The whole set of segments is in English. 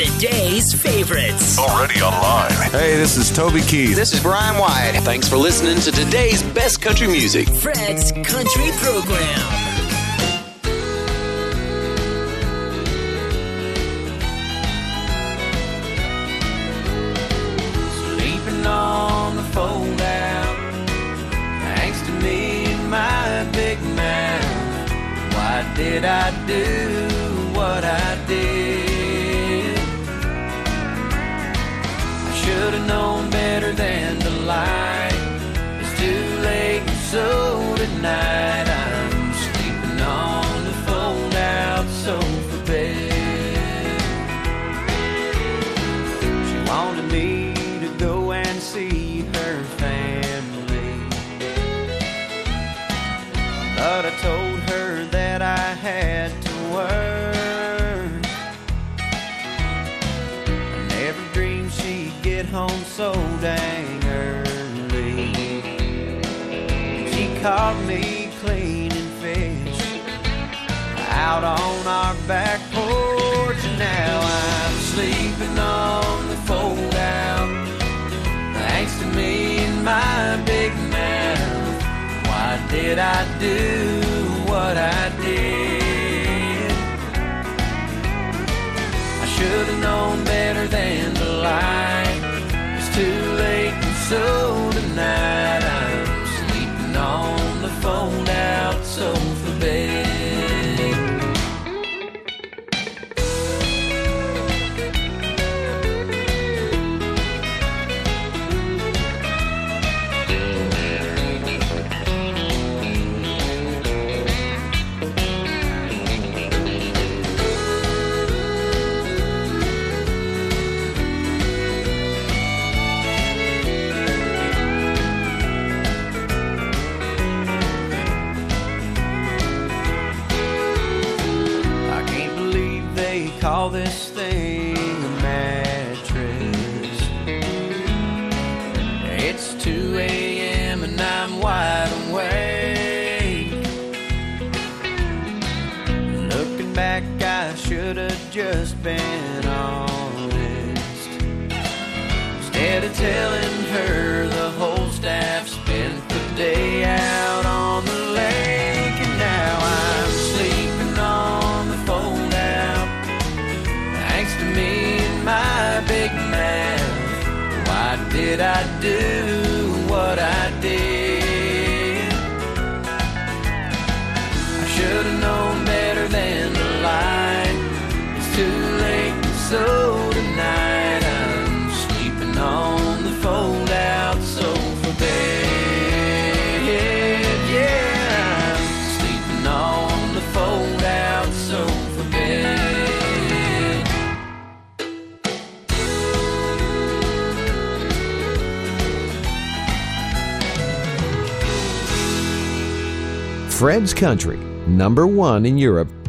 Today's favorites. Already online. Hey, this is Toby Keith. This is Brian White. Thanks for listening to today's best country music. Fred's Country Program. Sleeping on the so tonight I'm sleeping on the fold out sofa bed. She wanted me to go and see her family. But I told her that I had to work. I never dreamed she'd get home so dang caught me cleaning fish out on our back porch, and now I'm sleeping on the fold out. Thanks to me and my big mouth. Why did I do what I did? I should have known better than to lie. It's too late, and so Fred's Country, number one in Europe.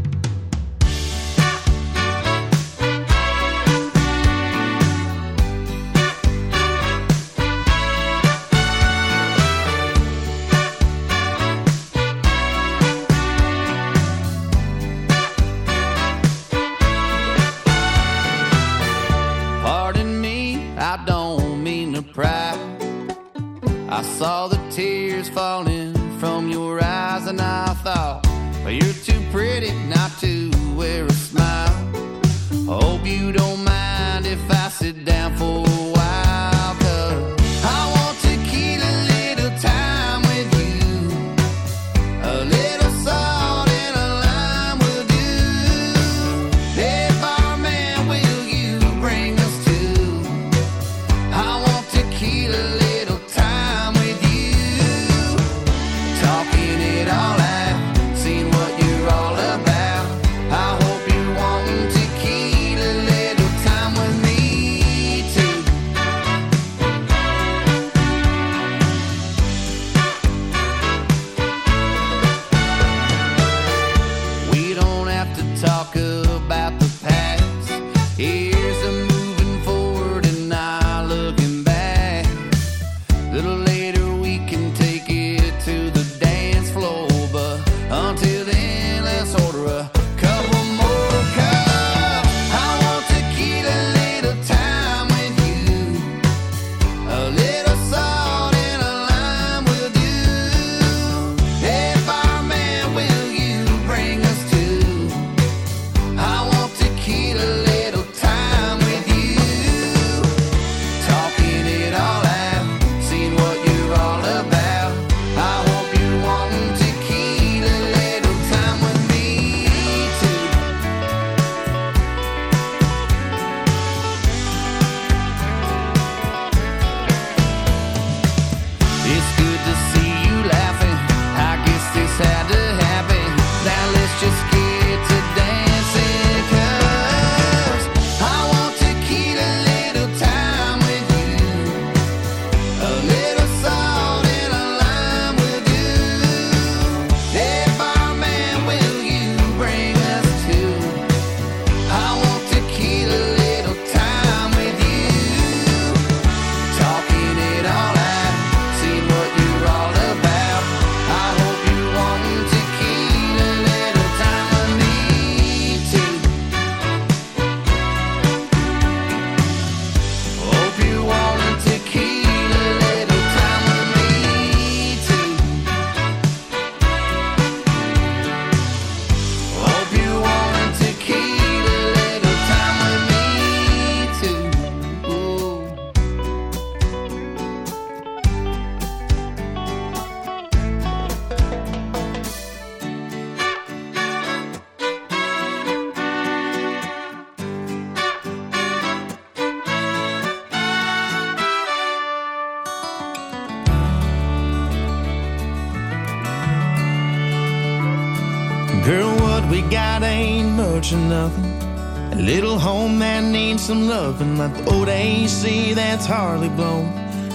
Some loving, like the old AC that's hardly blown.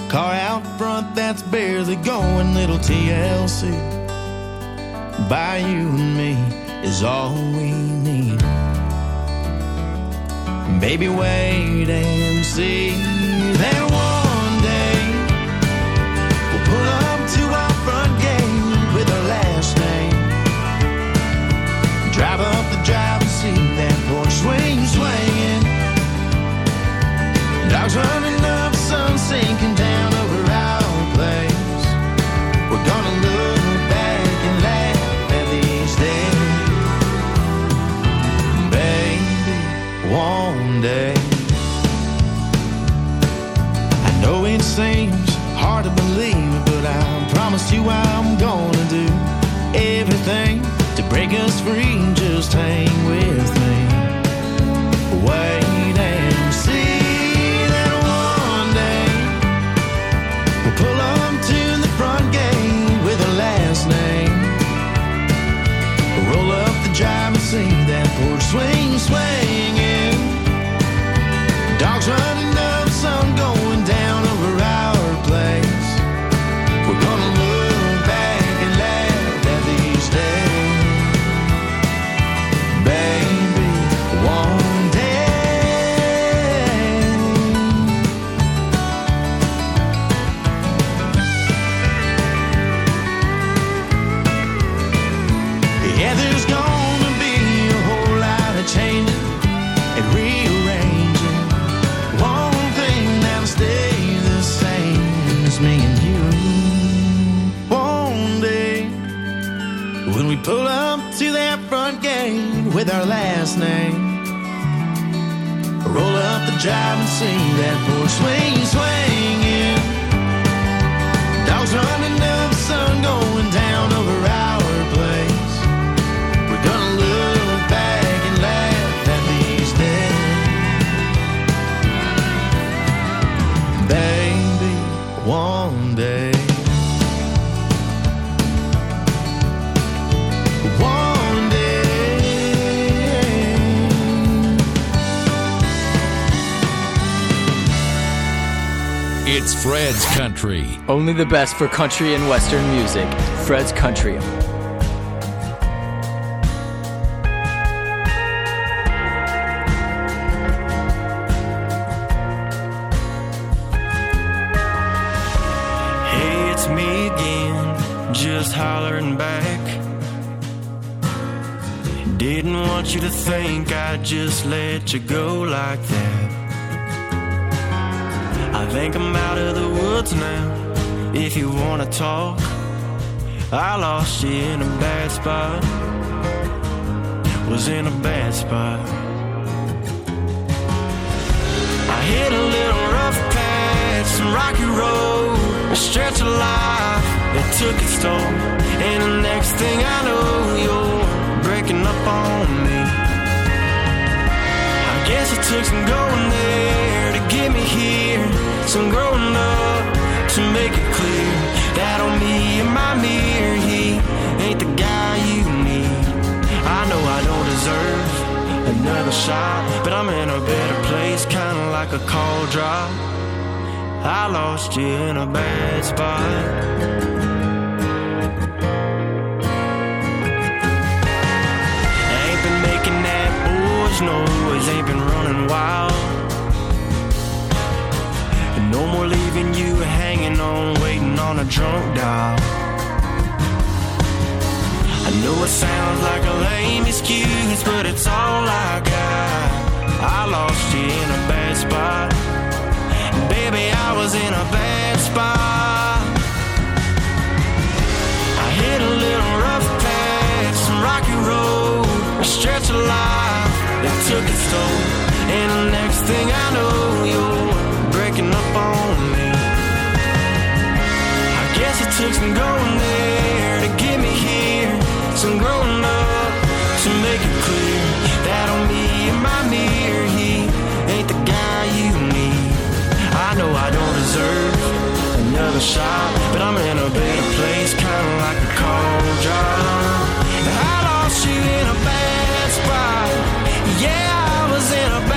Car out front that's barely going, little TLC. By you and me is all we need. Baby, wait and see that one Dogs drive and see that porch swing swinging. Fred's Country. Only the best for country and western music. Fred's Country. Hey, it's me again, just hollering back. Didn't want you to think I'd just let you go like that. Think I'm out of the woods now. If you wanna talk, I lost you in a bad spot. Was in a bad spot. I hit a little rough patch, some rocky road, a stretch of life that took its toll. And the next thing I know, you're breaking up on me. I guess it took some going there get me here, some growing up to make it clear that on me and my mirror, he ain't the guy you need. I know I don't deserve another shot, but I'm in a better place, kinda like a call drop. I lost you in a bad spot. Ain't been making that boys noise, ain't been running wild. No more leaving you hanging on, waiting on a drunk dial. I know it sounds like a lame excuse, but it's all I got. I lost you in a bad spot. Baby, I was in a bad spot. I hit a little rough patch, some rocky road, a stretch of life that took its toll. And the next thing I know, you're me. I guess it took some going there to get me here, some growing up to make it clear that on me in my mirror, he ain't the guy you need. I know I don't deserve another shot, but I'm in a better place, kinda like a cold drop. I lost you in a bad spot. Yeah, I was in a bad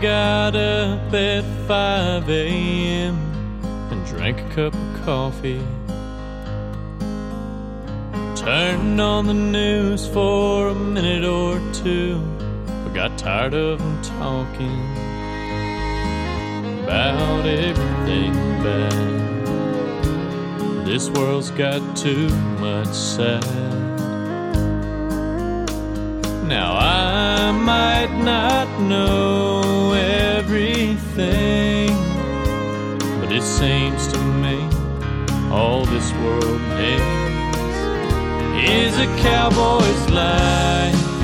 got up at 5 a.m. and drank a cup of coffee. Turned on the news for a minute or two, but got tired of them talking about everything bad. This world's got too much sad. Now I might not know everything, but it seems to me all this world needs is a cowboy's life,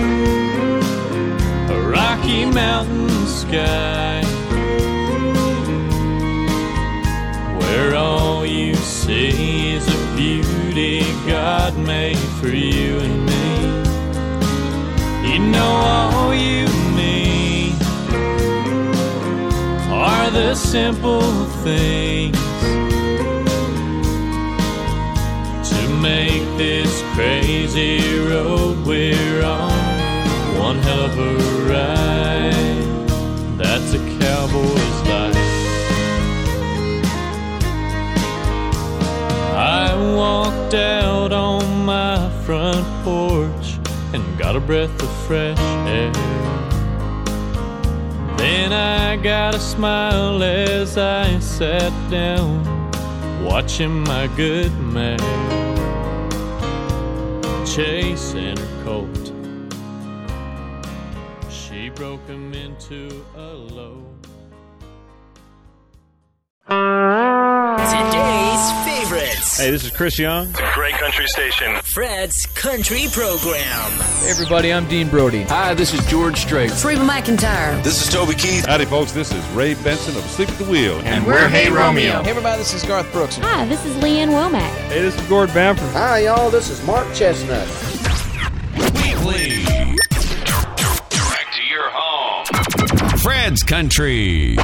a rocky mountain sky, where all you see is a beauty God made for you and me. You know all you the simple things to make this crazy road we're on one hell of a ride. That's a cowboy's life. I walked out on my front porch and got a breath of fresh air. Then I got a smile as I sat down, watching my good mare chasing her colt. She broke him into a low. Today's favorites. Hey, this is Chris Young. It's a great country station. Fred's Country Program. Hey everybody, I'm Dean Brody. Hi, this is George Strait. Reba McEntire. This is Toby Keith. Howdy, folks. This is Ray Benson of Asleep at the Wheel. And we're Hey Romeo. Hey everybody, this is Garth Brooks. Hi, this is Lee Ann Womack. Hey, this is Gord Bamford. Hi, y'all. This is Mark Chesnutt. Weekly. Back to your home. Fred's Country.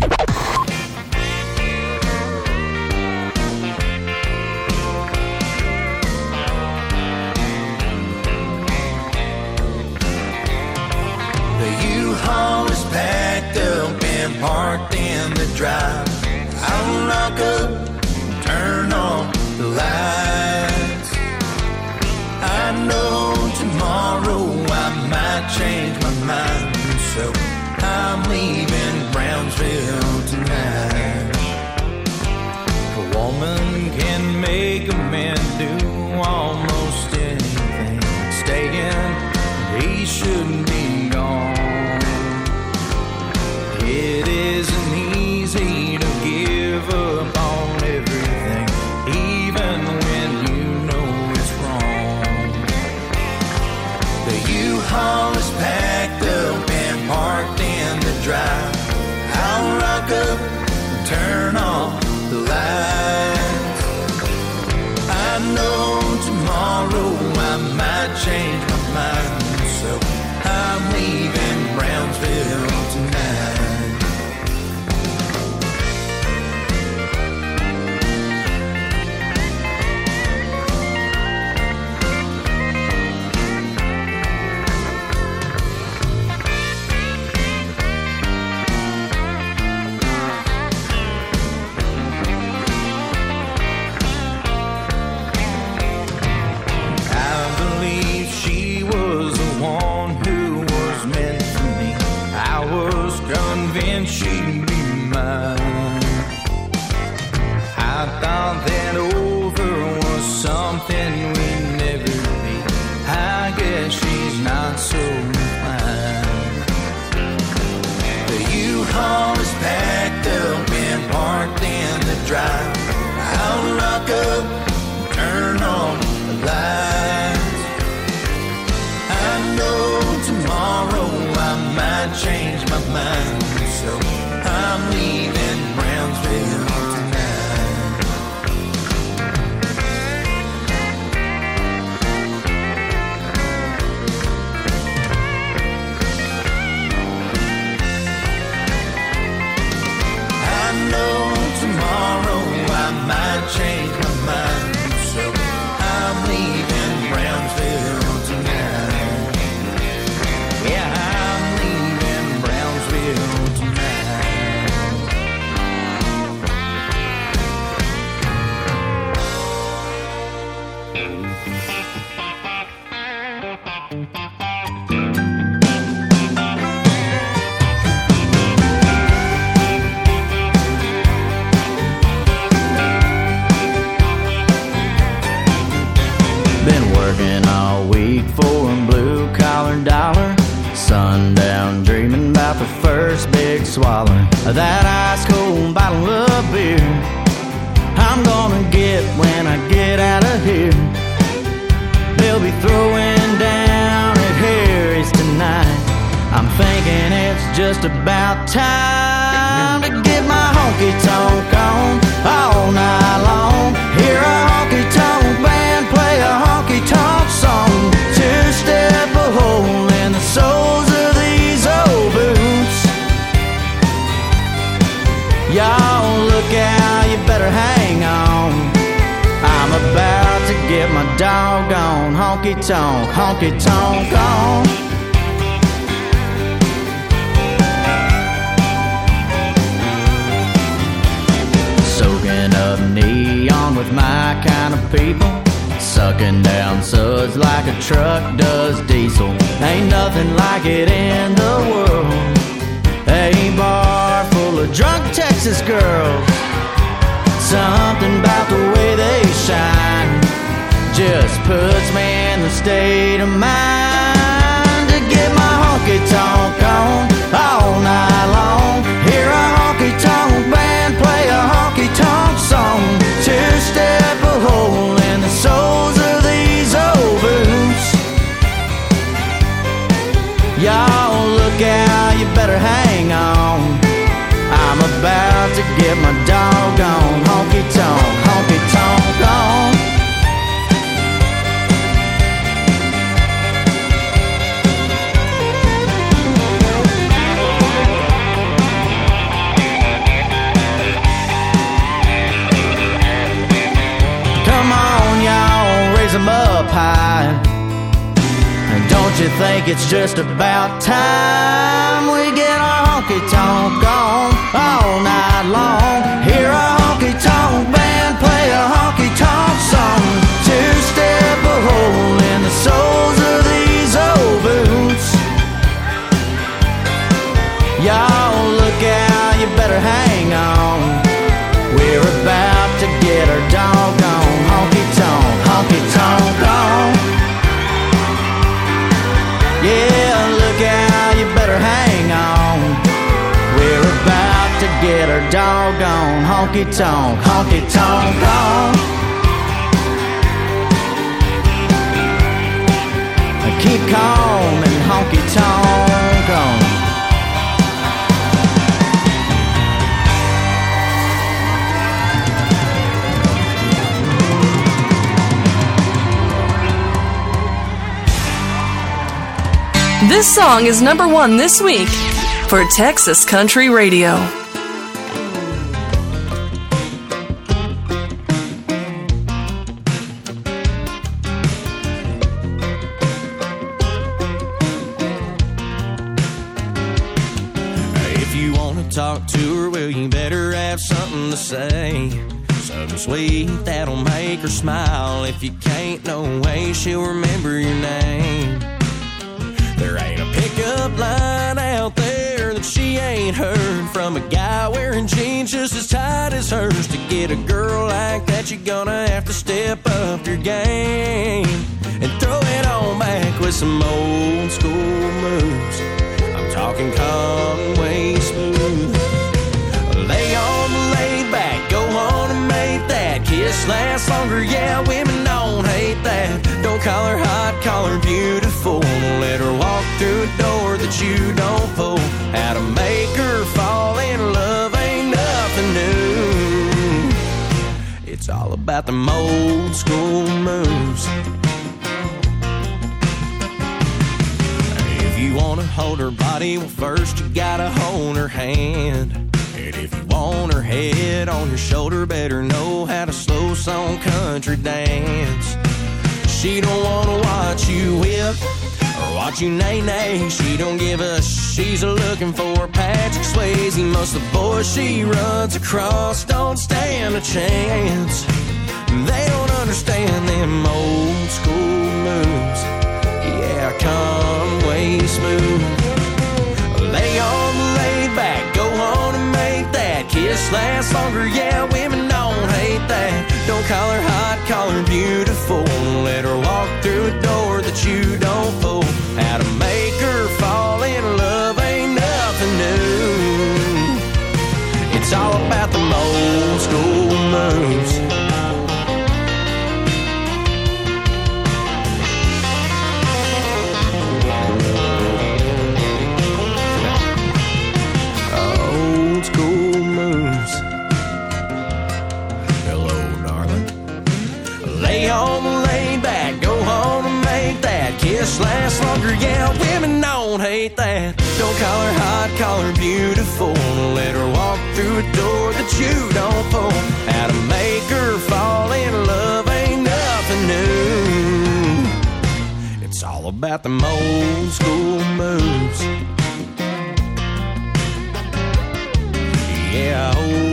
Packed up and parked in the drive. I'll knock up, first big swallow that ice cold bottle of beer. I'm gonna get when I get out of here. They'll be throwing down at Harry's tonight. I'm thinking it's just about time to get my honky tonk on all night long. Hear a honky tonk, honky tonk on. Soaking up neon with my kind of people. Sucking down suds like a truck does diesel. Ain't nothing like it in the world. A bar full of drunk Texas girls. Something about the way they shine just puts me in the state of mind to get my honky tonk on all night long. Hear a honky tonk band play a honky tonk song. Two step a hole in the soles of these old boots. Y'all look out, you better hang on. I'm about to get my doggone honky tonk, honky tonk it's just about time we get our honky tonk on all night long? Honky tonk, honky tonk on. Keep calm and honky tonk on. This song is number one this week for Texas Country Radio. If you can't, no way she'll remember your name. There ain't a pickup line out there that she ain't heard from a guy wearing jeans just as tight as hers. To get a girl like that, you're gonna have to step up your game and throw it on back with some old school moves. I'm talking Conway smooth. That kiss last longer. Yeah, women don't hate that. Don't call her hot, call her beautiful. Let her walk through a door that you don't pull. How to make her fall in love ain't nothing new. It's all about them old school moves. If you wanna hold her body, well, first you gotta hold her hand. If you want her head on your shoulder, better know how to slow song country dance. She don't wanna watch you whip or watch you nay nay. She don't give a sh- she's looking for Patrick Swayze. Most of the boys she runs across don't stand a chance. They don't understand them old school moves. Yeah, Conway smooth. That kiss last longer. Yeah, women don't hate that. Don't call her hot, call her beautiful. Let her walk through a door that you don't fool. How to make her fall in love ain't nothing new. It's all about the old school moves. Yeah, women don't hate that. Don't call her hot, call her beautiful. Let her walk through a door that you don't pull. How to make her fall in love ain't nothing new. It's all about them old school moves. Yeah, old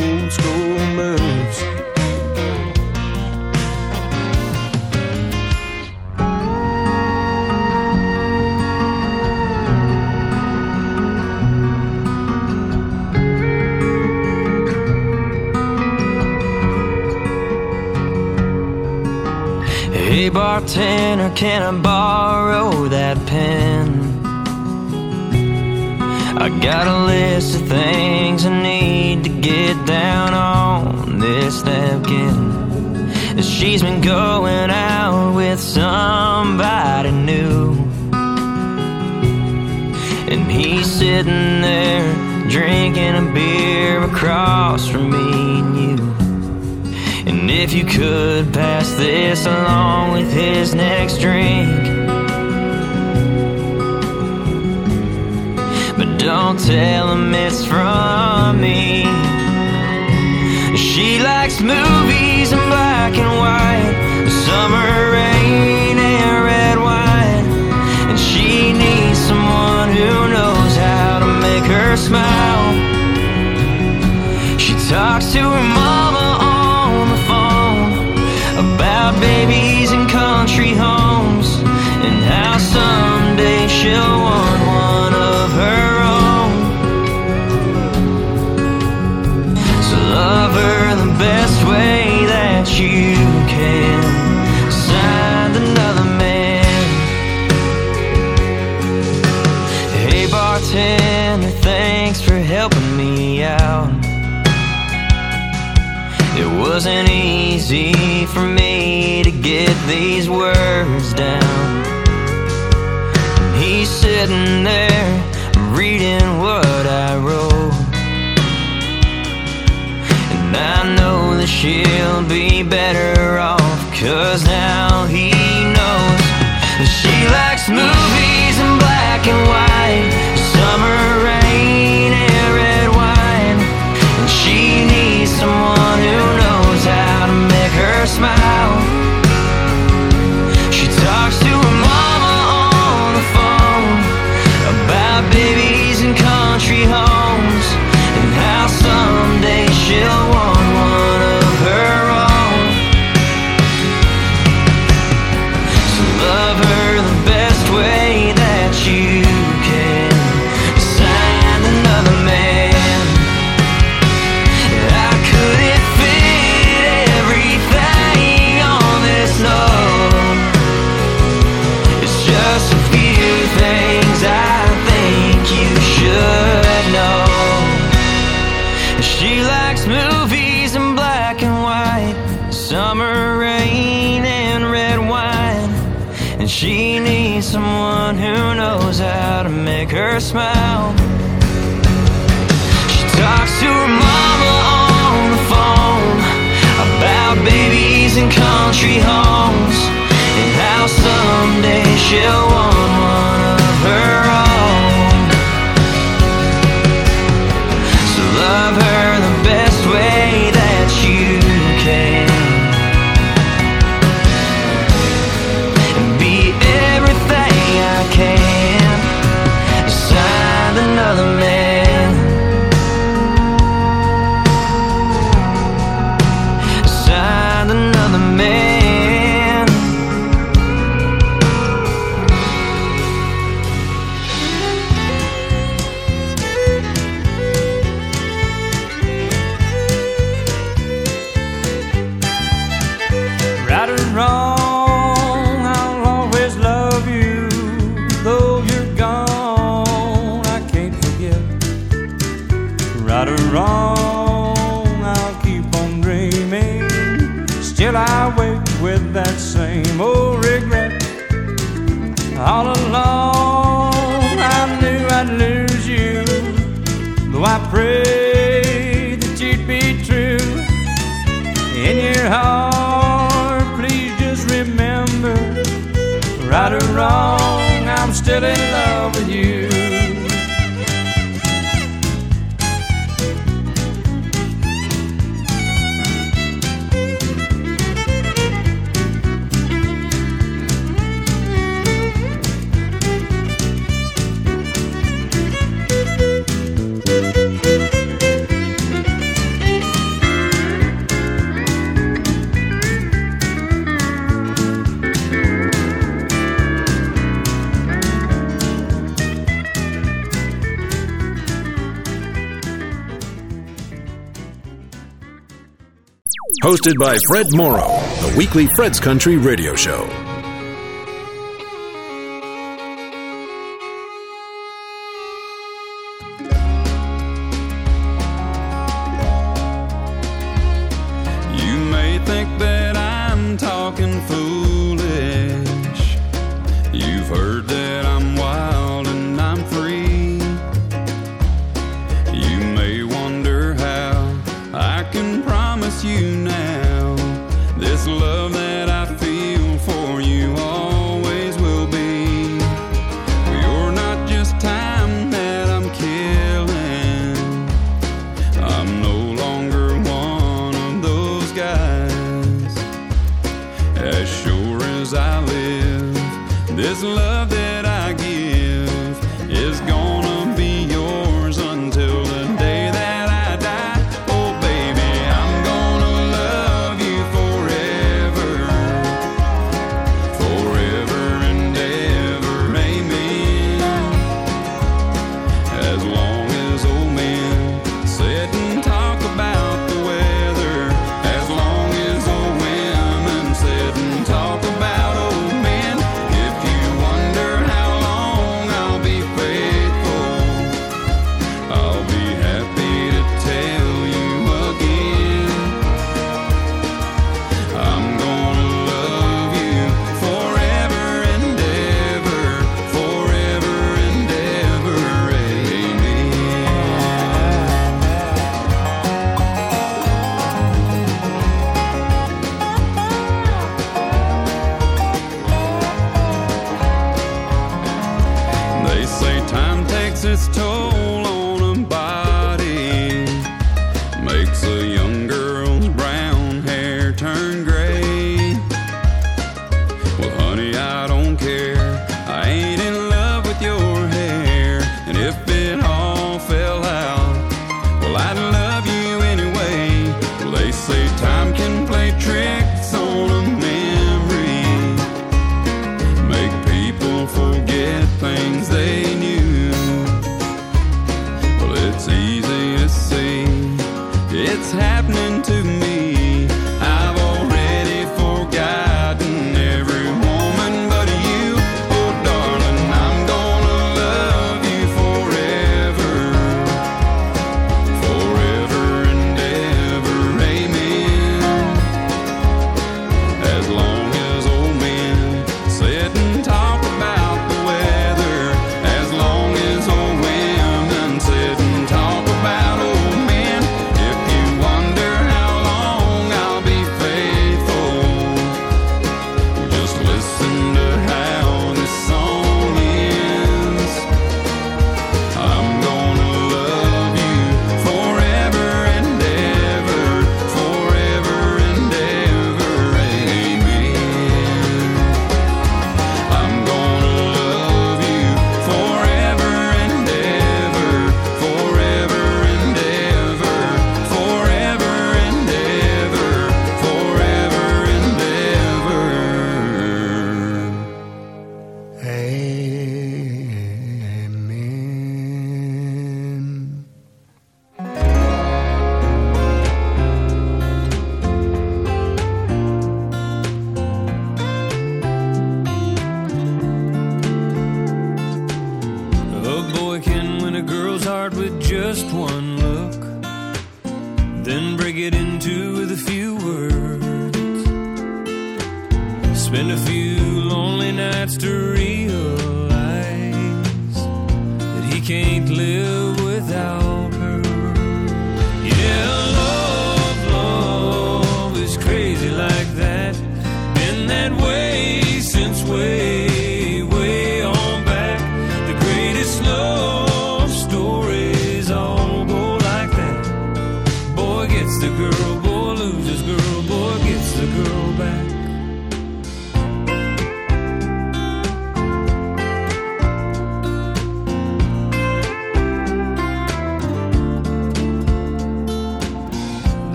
Hey bartender, can I borrow that pen? I got a list of things I need to get down on this napkin. She's been going out with somebody new. And he's sitting there drinking a beer across from me. If you could pass this along with his next drink. But don't tell him it's from me. She likes movies in black and white, summer rain and red wine. And she needs someone who knows how to make her smile. She talks to her mama wasn't easy for me to get these words down. And he's sitting there And she needs someone who knows how to make her smile. She talks to her mama on the phone about babies and country homes and how someday she'll want one of her own. hosted by Fred Morrow, the weekly Fred's Country radio show.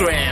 Country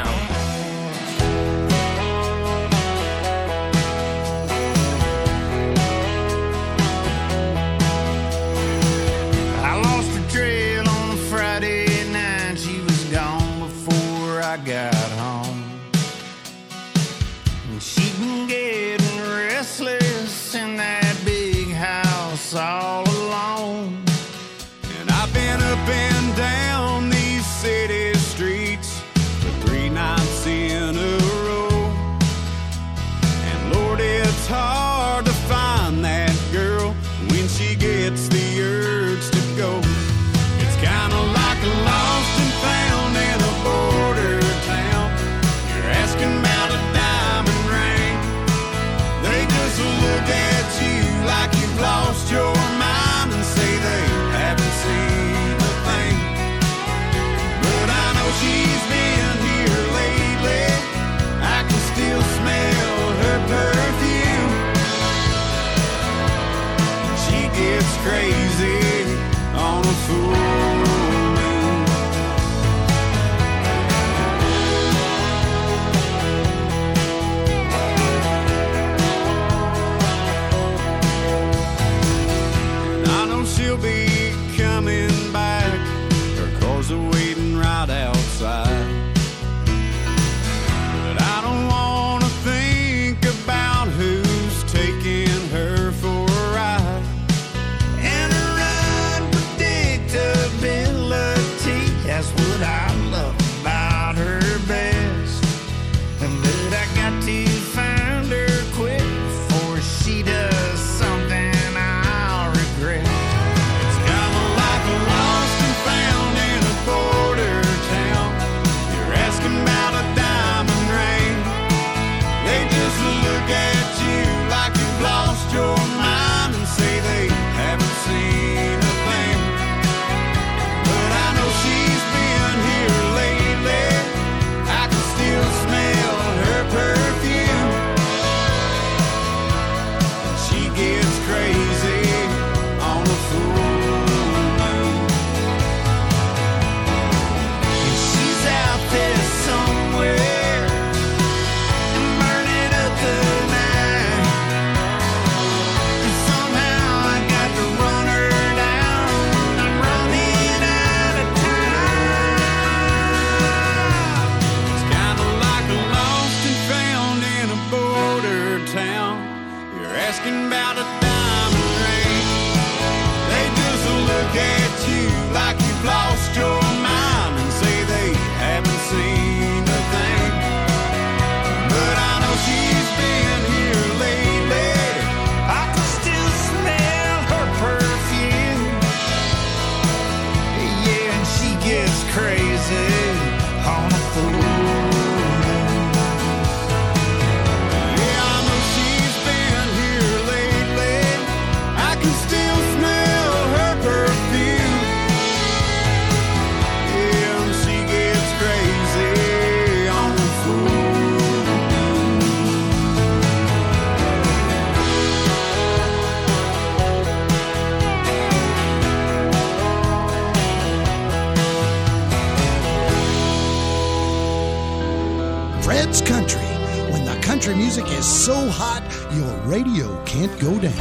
music is so hot, your radio can't go down.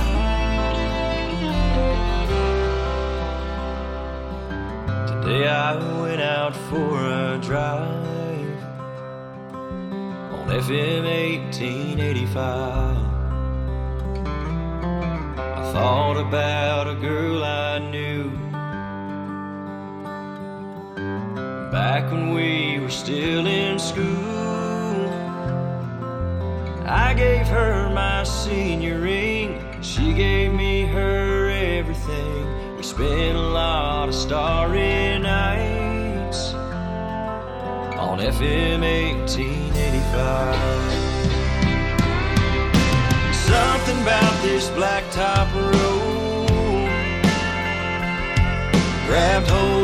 Today I went out for a drive on FM 1885. I thought about a girl I knew back when we were still in school. I gave her my senior ring, she gave me her everything. We spent a lot of starry nights on FM 1885. Something about this blacktop road grabbed hold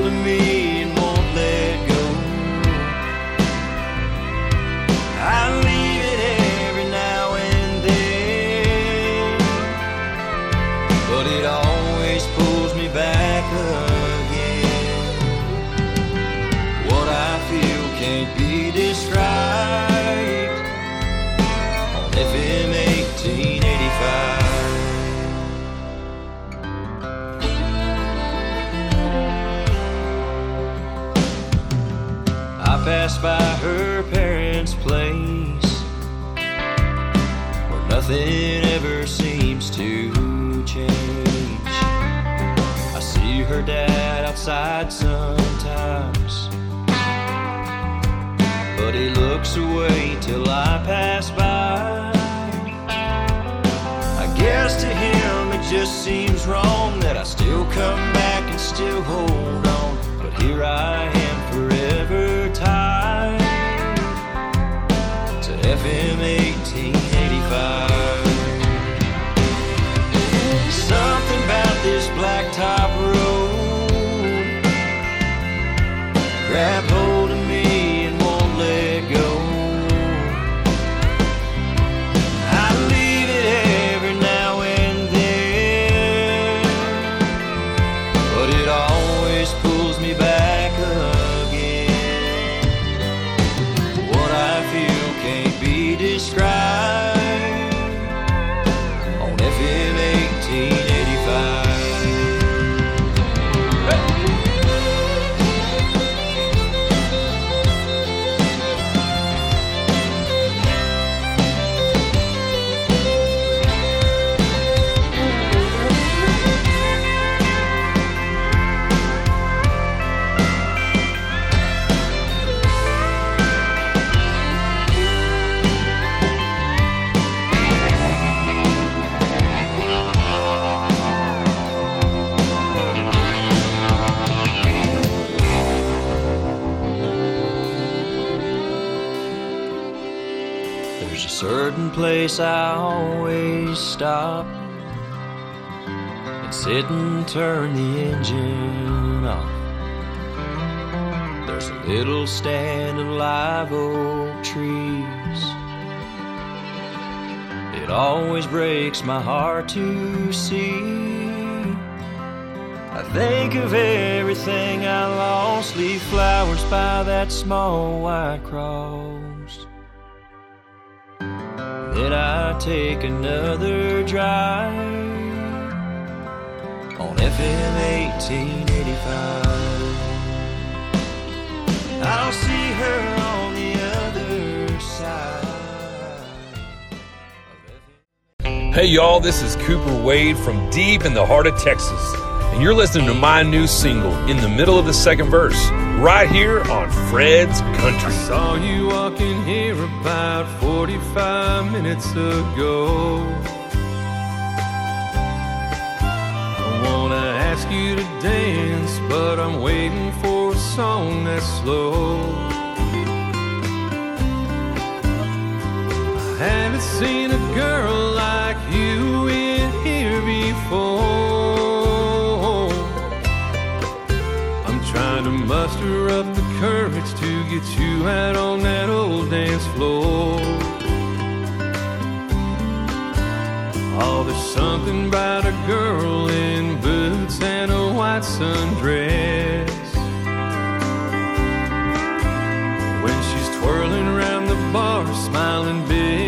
nothing ever seems to change. I see her dad outside sometimes, but he looks away till I pass by. I guess to him it just seems wrong that I still come back and still hold on. But here I am forever tied to FM 1885. This blacktop road place I always stop and sit and turn the engine off. There's a little stand of live oak trees. It always breaks my heart to see. I think of everything I lost, leave flowers by that small white cross. Then I take another drive on FM 1885. I'll see her on the other side. Hey, y'all, this is Cooper Wade from deep in the heart of Texas, and you're listening to my new single, In the Middle of the Second Verse, right here on Fred's Country. I saw you walking here about 45 minutes ago. I wanna ask you to dance, but I'm waiting for a song that's slow. I haven't seen a girl like you to muster up the courage to get you out on that old dance floor. Oh, there's something about a girl in boots and a white sundress. When she's twirling around the bar, smiling big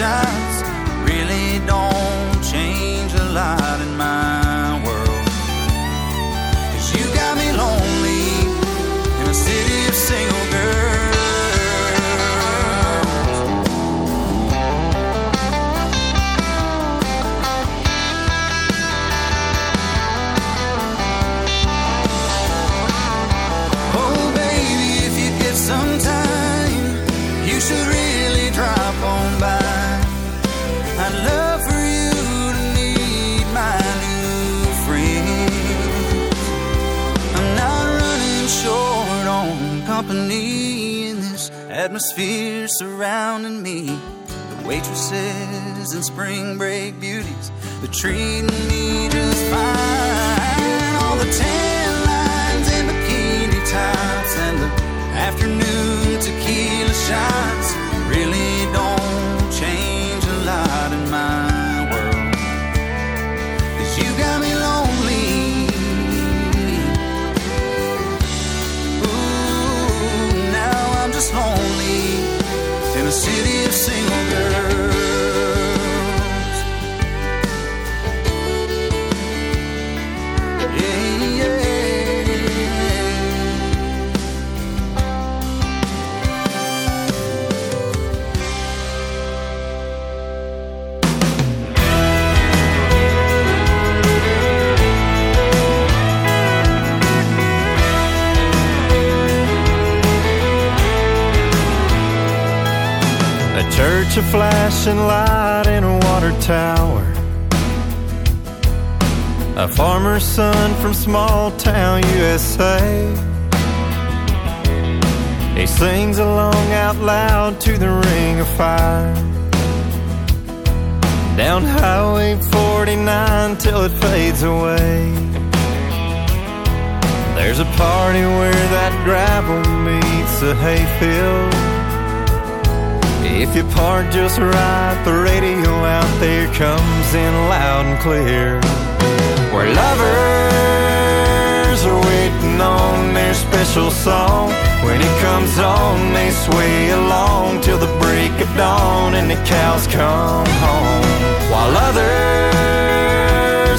shots really don't change a lot in my atmosphere surrounding me. The waitresses and spring break beauties, they're treating me just fine. All the tan lines and bikini tops and the afternoon tequila shots flashing light, and a water tower. A farmer's son from small town USA. He sings along out loud to the ring of fire. Down Highway 49 till it fades away. There's a party where that gravel meets the hayfield. If you park just right, the radio out there comes in loud and clear. Where lovers are waiting on their special song. When it comes on, they sway along till the break of dawn and the cows come home. While others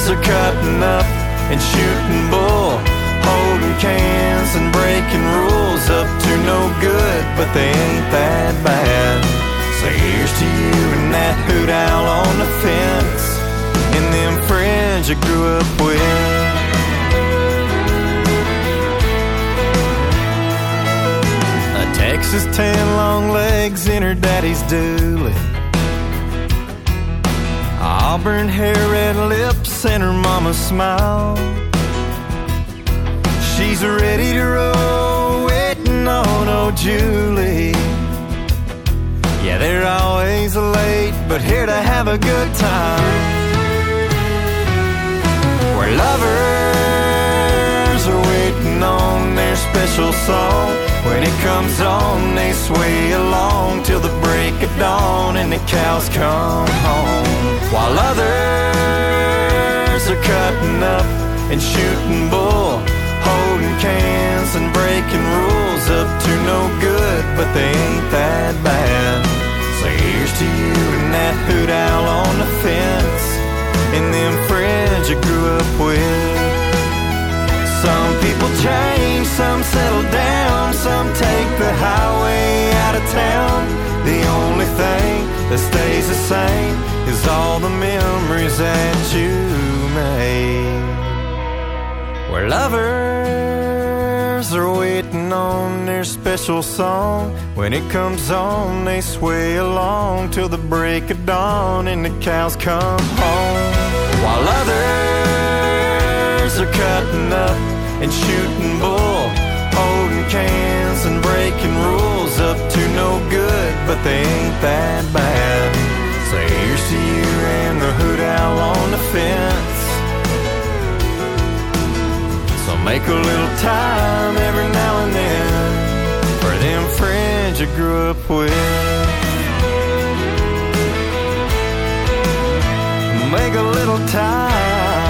are cutting up and shooting bull, cans and breaking rules up to no good, but they ain't that bad. So here's to you and that hoot owl on the fence, and them friends you grew up with. A Texas tan long legs in her daddy's dually. Auburn hair, red lips, and her mama's smile. She's ready to roll, waiting on old Julie. Yeah, they're always late, but here to have a good time. Where lovers are waiting on their special song. When it comes on, they sway along till the break of dawn and the cows come home. While others are cutting up and shooting bull, holding cans and breaking rules up to no good, but they ain't that bad. So here's to you and that hoot owl on the fence, and them friends you grew up with. Some people change, some settle down, some take the highway out of town. The only thing that stays the same is all the memories that you made. Where lovers are waiting on their special song. When it comes on, they sway along till the break of dawn and the cows come home. While others are cutting up and shooting bull, holding cans and breaking rules up to no good, but they ain't that bad. So here's to you and the hoot owl on the fence. Make a little time every now and then for them friends you grew up with. Make a little time